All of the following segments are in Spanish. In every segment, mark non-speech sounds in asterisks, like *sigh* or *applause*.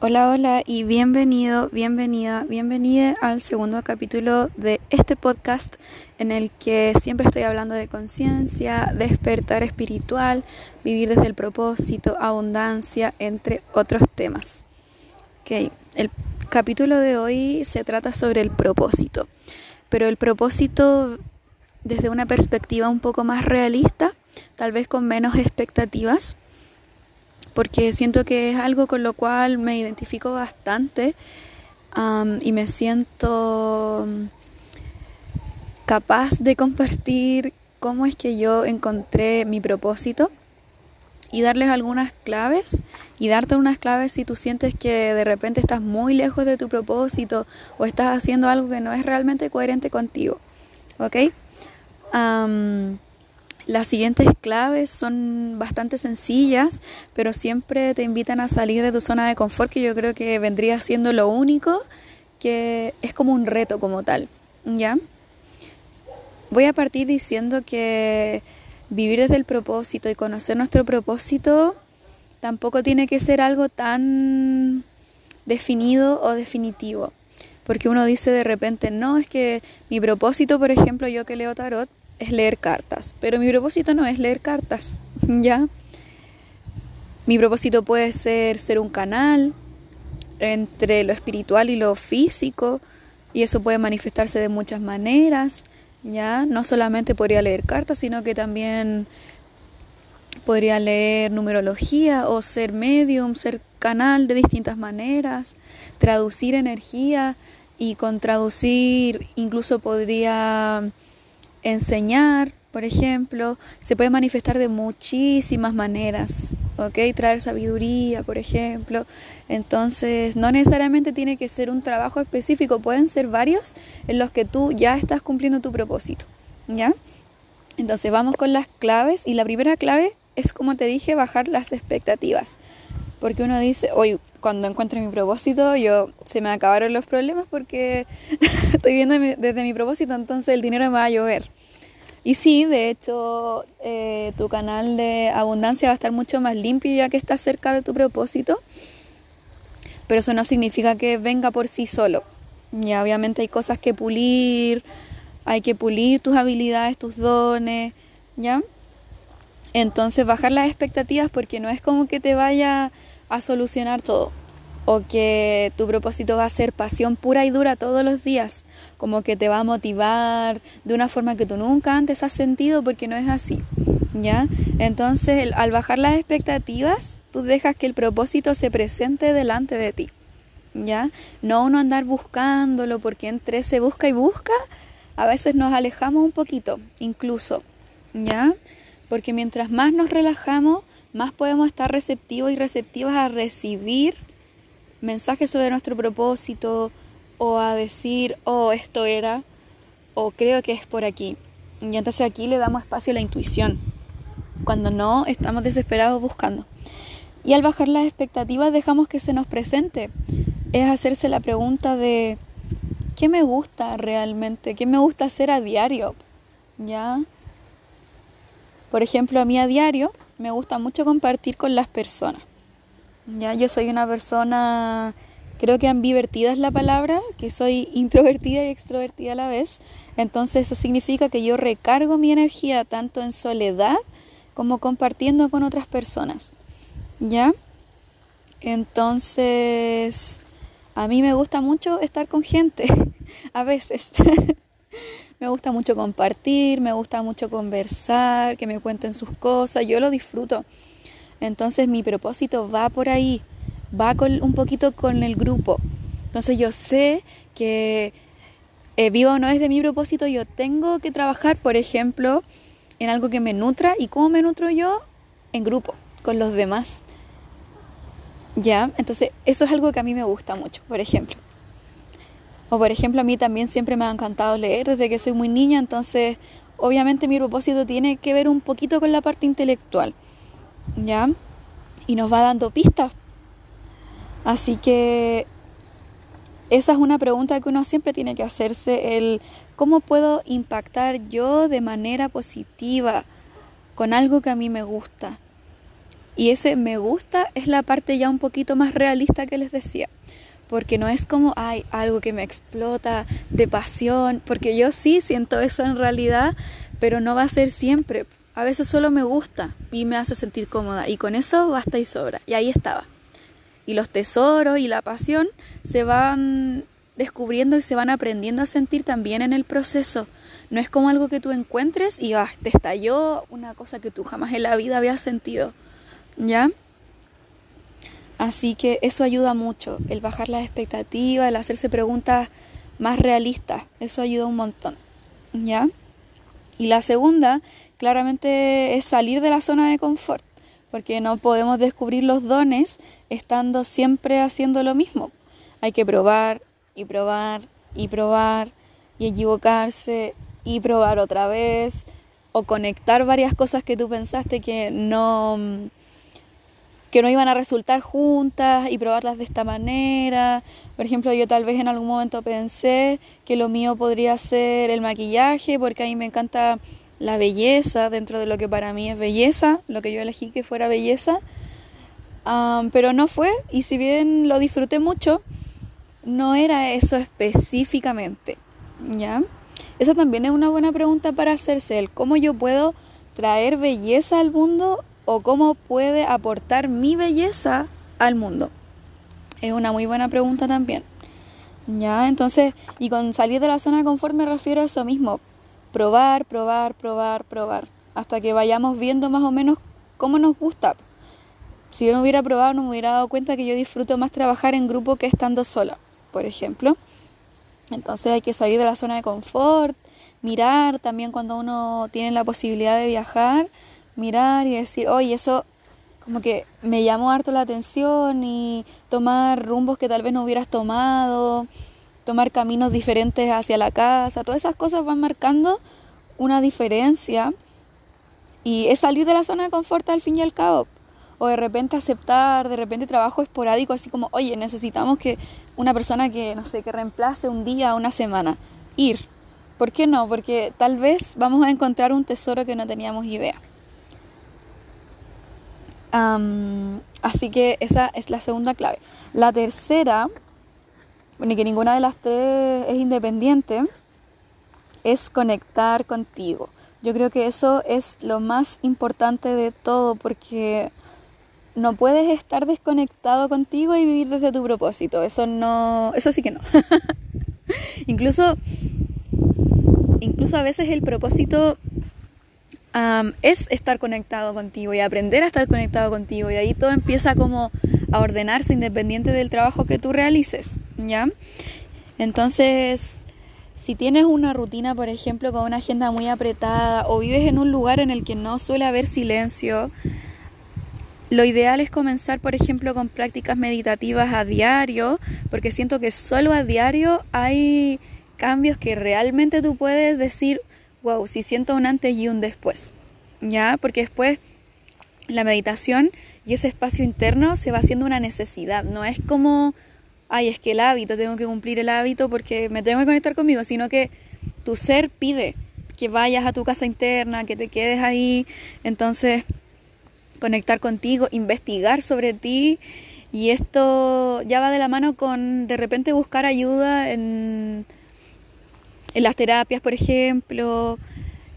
Hola, hola y bienvenido, bienvenida, bienvenida al segundo capítulo de este podcast en el que siempre estoy hablando de conciencia, despertar espiritual, vivir desde el propósito, abundancia, entre otros temas. Okay. El capítulo de hoy se trata sobre el propósito, pero el propósito desde una perspectiva un poco más realista, tal vez con menos expectativas porque siento que es algo con lo cual me identifico bastante y me siento capaz de compartir cómo es que yo encontré mi propósito y darles algunas claves y darte unas claves si tú sientes que de repente estás muy lejos de tu propósito o estás haciendo algo que no es realmente coherente contigo. ¿Ok? Las siguientes claves son bastante sencillas, pero siempre te invitan a salir de tu zona de confort, que yo creo que vendría siendo lo único que es como un reto como tal, ¿ya? Voy a partir diciendo que vivir desde el propósito y conocer nuestro propósito tampoco tiene que ser algo tan definido o definitivo. Porque uno dice de repente, no, es que mi propósito, por ejemplo, yo que leo tarot, es leer cartas, pero mi propósito no es leer cartas, *laughs* ¿ya? Mi propósito puede ser ser un canal entre lo espiritual y lo físico, y eso puede manifestarse de muchas maneras, ¿ya? No solamente podría leer cartas, sino que también podría leer numerología o ser medium, ser canal de distintas maneras, traducir energía y con traducir incluso podría enseñar, por ejemplo, se puede manifestar de muchísimas maneras, ¿ok? Traer sabiduría, por ejemplo. Entonces, no necesariamente tiene que ser un trabajo específico, pueden ser varios en los que tú ya estás cumpliendo tu propósito, ¿ya? Entonces, vamos con las claves y la primera clave es, como te dije, bajar las expectativas. Porque uno dice, hoy cuando encuentre mi propósito, yo se me acabaron los problemas porque *laughs* estoy viendo desde mi propósito, entonces el dinero me va a llover. Y sí, de hecho, eh, tu canal de abundancia va a estar mucho más limpio ya que estás cerca de tu propósito, pero eso no significa que venga por sí solo. Ya obviamente hay cosas que pulir, hay que pulir tus habilidades, tus dones, ¿ya? Entonces bajar las expectativas porque no es como que te vaya a solucionar todo o que tu propósito va a ser pasión pura y dura todos los días, como que te va a motivar de una forma que tú nunca antes has sentido porque no es así, ¿ya? Entonces, al bajar las expectativas, tú dejas que el propósito se presente delante de ti, ¿ya? No uno andar buscándolo porque entre se busca y busca, a veces nos alejamos un poquito, incluso, ¿ya? Porque mientras más nos relajamos, más podemos estar receptivos y receptivas a recibir mensajes sobre nuestro propósito o a decir, oh, esto era, o creo que es por aquí. Y entonces aquí le damos espacio a la intuición, cuando no estamos desesperados buscando. Y al bajar las expectativas dejamos que se nos presente. Es hacerse la pregunta de, ¿qué me gusta realmente? ¿Qué me gusta hacer a diario? ¿Ya? Por ejemplo, a mí a diario me gusta mucho compartir con las personas. Ya, yo soy una persona, creo que ambivertida es la palabra, que soy introvertida y extrovertida a la vez. Entonces eso significa que yo recargo mi energía tanto en soledad como compartiendo con otras personas. ¿Ya? Entonces, a mí me gusta mucho estar con gente, *laughs* a veces. *laughs* me gusta mucho compartir, me gusta mucho conversar, que me cuenten sus cosas, yo lo disfruto. Entonces mi propósito va por ahí, va con, un poquito con el grupo. Entonces yo sé que eh, vivo o no es de mi propósito, yo tengo que trabajar, por ejemplo, en algo que me nutra. ¿Y cómo me nutro yo? En grupo, con los demás. ¿Ya? Entonces eso es algo que a mí me gusta mucho, por ejemplo. O por ejemplo, a mí también siempre me ha encantado leer desde que soy muy niña, entonces obviamente mi propósito tiene que ver un poquito con la parte intelectual. ¿ya? Y nos va dando pistas. Así que esa es una pregunta que uno siempre tiene que hacerse, el cómo puedo impactar yo de manera positiva con algo que a mí me gusta. Y ese me gusta es la parte ya un poquito más realista que les decía. Porque no es como, hay algo que me explota de pasión. Porque yo sí siento eso en realidad, pero no va a ser siempre. A veces solo me gusta y me hace sentir cómoda. Y con eso basta y sobra. Y ahí estaba. Y los tesoros y la pasión se van descubriendo y se van aprendiendo a sentir también en el proceso. No es como algo que tú encuentres y ah, te estalló una cosa que tú jamás en la vida habías sentido. ¿ya? Así que eso ayuda mucho, el bajar las expectativas, el hacerse preguntas más realistas, eso ayuda un montón, ¿ya? Y la segunda, claramente, es salir de la zona de confort, porque no podemos descubrir los dones estando siempre haciendo lo mismo. Hay que probar y probar y probar y equivocarse y probar otra vez o conectar varias cosas que tú pensaste que no que no iban a resultar juntas y probarlas de esta manera. Por ejemplo, yo tal vez en algún momento pensé que lo mío podría ser el maquillaje, porque a mí me encanta la belleza dentro de lo que para mí es belleza, lo que yo elegí que fuera belleza. pero no fue, y si bien lo disfruté mucho, no era eso específicamente. ¿Ya? Esa también es una buena pregunta para hacerse, el cómo yo puedo traer belleza al mundo o cómo puede aportar mi belleza al mundo? Es una muy buena pregunta también. Ya, entonces, y con salir de la zona de confort me refiero a eso mismo, probar, probar, probar, probar, hasta que vayamos viendo más o menos cómo nos gusta. Si yo no hubiera probado, no me hubiera dado cuenta que yo disfruto más trabajar en grupo que estando sola, por ejemplo. Entonces hay que salir de la zona de confort, mirar también cuando uno tiene la posibilidad de viajar, mirar y decir, oye, eso como que me llamó harto la atención y tomar rumbos que tal vez no hubieras tomado, tomar caminos diferentes hacia la casa, todas esas cosas van marcando una diferencia y es salir de la zona de confort al fin y al cabo. O de repente aceptar, de repente trabajo esporádico, así como, oye, necesitamos que una persona que, no sé, que reemplace un día, una semana, ir. ¿Por qué no? Porque tal vez vamos a encontrar un tesoro que no teníamos idea así que esa es la segunda clave. La tercera, y que ninguna de las tres es independiente, es conectar contigo. Yo creo que eso es lo más importante de todo porque no puedes estar desconectado contigo y vivir desde tu propósito. Eso no, eso sí que no. *laughs* incluso, incluso a veces el propósito es estar conectado contigo y aprender a estar conectado contigo y ahí todo empieza como a ordenarse independiente del trabajo que tú realices, ¿ya? Entonces, si tienes una rutina, por ejemplo, con una agenda muy apretada o vives en un lugar en el que no suele haber silencio, lo ideal es comenzar, por ejemplo, con prácticas meditativas a diario, porque siento que solo a diario hay cambios que realmente tú puedes decir, wow, si siento un antes y un después, ¿ya? Porque después la meditación y ese espacio interno se va haciendo una necesidad, no es como, ay, es que el hábito, tengo que cumplir el hábito porque me tengo que conectar conmigo, sino que tu ser pide que vayas a tu casa interna, que te quedes ahí, entonces conectar contigo, investigar sobre ti y esto ya va de la mano con de repente buscar ayuda en en las terapias, por ejemplo,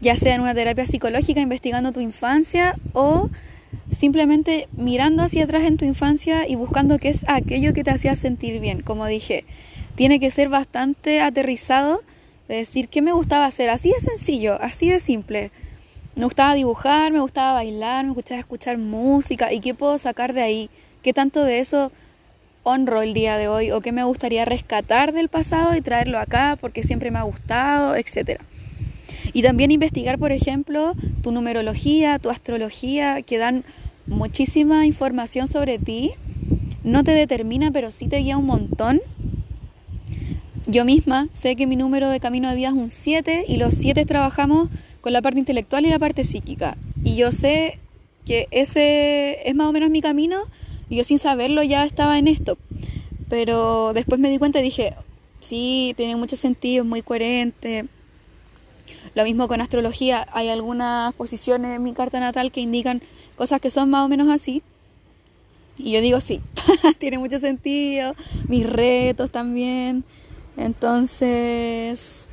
ya sea en una terapia psicológica investigando tu infancia o simplemente mirando hacia atrás en tu infancia y buscando qué es aquello que te hacía sentir bien. Como dije, tiene que ser bastante aterrizado de decir qué me gustaba hacer, así de sencillo, así de simple. Me gustaba dibujar, me gustaba bailar, me gustaba escuchar música y qué puedo sacar de ahí, qué tanto de eso honro el día de hoy o qué me gustaría rescatar del pasado y traerlo acá porque siempre me ha gustado, etc. Y también investigar, por ejemplo, tu numerología, tu astrología, que dan muchísima información sobre ti. No te determina, pero sí te guía un montón. Yo misma sé que mi número de camino de vida es un 7 y los 7 trabajamos con la parte intelectual y la parte psíquica. Y yo sé que ese es más o menos mi camino y yo sin saberlo ya estaba en esto. Pero después me di cuenta y dije, sí, tiene mucho sentido, es muy coherente. Lo mismo con astrología, hay algunas posiciones en mi carta natal que indican cosas que son más o menos así. Y yo digo, sí, *laughs* tiene mucho sentido, mis retos también. Entonces,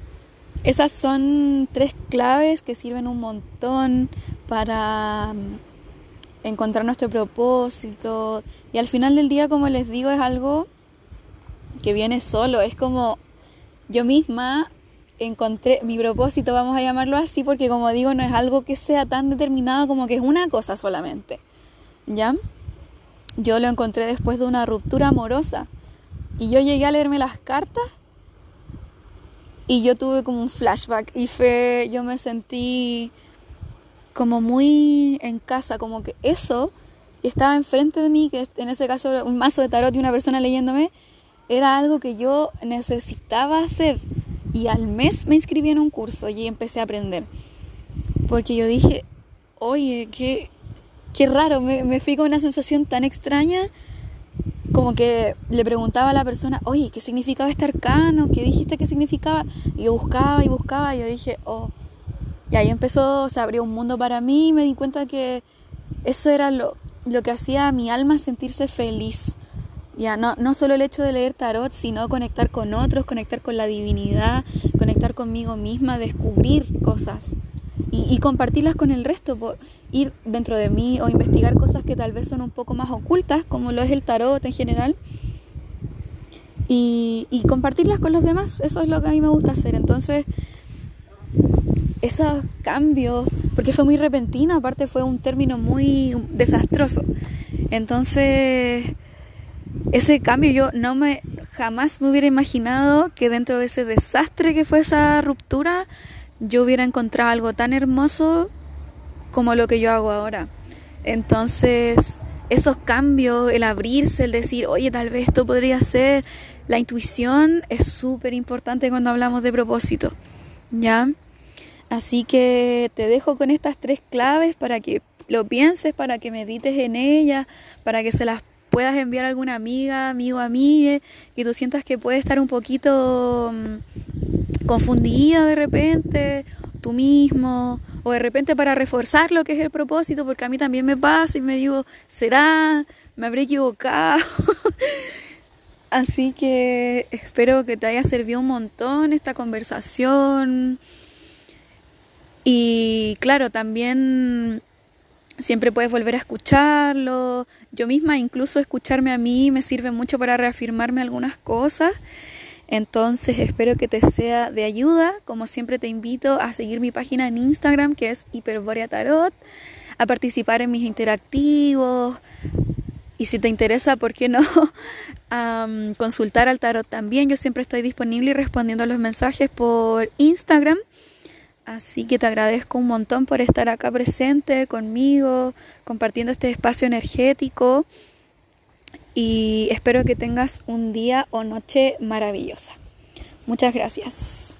esas son tres claves que sirven un montón para encontrar nuestro propósito. Y al final del día, como les digo, es algo que viene solo. Es como yo misma encontré mi propósito, vamos a llamarlo así, porque como digo, no es algo que sea tan determinado como que es una cosa solamente. ¿Ya? Yo lo encontré después de una ruptura amorosa. Y yo llegué a leerme las cartas y yo tuve como un flashback y fue, yo me sentí como muy en casa, como que eso que estaba enfrente de mí, que en ese caso un mazo de tarot y una persona leyéndome, era algo que yo necesitaba hacer. Y al mes me inscribí en un curso y empecé a aprender. Porque yo dije, oye, qué, qué raro, me, me fui con una sensación tan extraña como que le preguntaba a la persona, oye, ¿qué significaba este arcano? ¿Qué dijiste que significaba? Y yo buscaba y buscaba y yo dije, oh, y ahí empezó, se abrió un mundo para mí y me di cuenta que eso era lo, lo que hacía a mi alma sentirse feliz. Ya, no, no solo el hecho de leer tarot, sino conectar con otros, conectar con la divinidad, conectar conmigo misma, descubrir cosas y, compartirlas con el resto, ir dentro de mí o investigar cosas que tal vez son un poco más ocultas, como lo es el tarot en general, y, y compartirlas con los demás. Eso es lo que a mí me gusta hacer. Entonces, esos cambios, porque fue muy repentino, aparte fue un término muy desastroso. Entonces, ese cambio yo no me jamás me hubiera imaginado que dentro de ese desastre que fue esa ruptura yo hubiera encontrado algo tan hermoso como lo que yo hago ahora. Entonces, esos cambios, el abrirse, el decir, oye, tal vez esto podría ser, la intuición es súper importante cuando hablamos de propósito, ¿ya? Así que te dejo con estas tres claves para que lo pienses, para que medites en ellas, para que se las puedas enviar a alguna amiga, amigo, amiga, que tú sientas que puede estar un poquito mm, confundida de repente, tú mismo, o de repente para reforzar lo que es el propósito, porque a mí también me pasa y me digo, ¿será? ¿Me habré equivocado? *laughs* Así que espero que te haya servido un montón esta conversación. Y claro, también siempre puedes volver a escucharlo. Yo misma incluso escucharme a mí me sirve mucho para reafirmarme algunas cosas. Entonces espero que te sea de ayuda. Como siempre te invito a seguir mi página en Instagram que es Hiperborea Tarot, a participar en mis interactivos. Y si te interesa, ¿por qué no? *laughs* consultar al tarot también. Yo siempre estoy disponible y respondiendo a los mensajes por Instagram. Así que te agradezco un montón por estar acá presente conmigo, compartiendo este espacio energético y espero que tengas un día o noche maravillosa. Muchas gracias.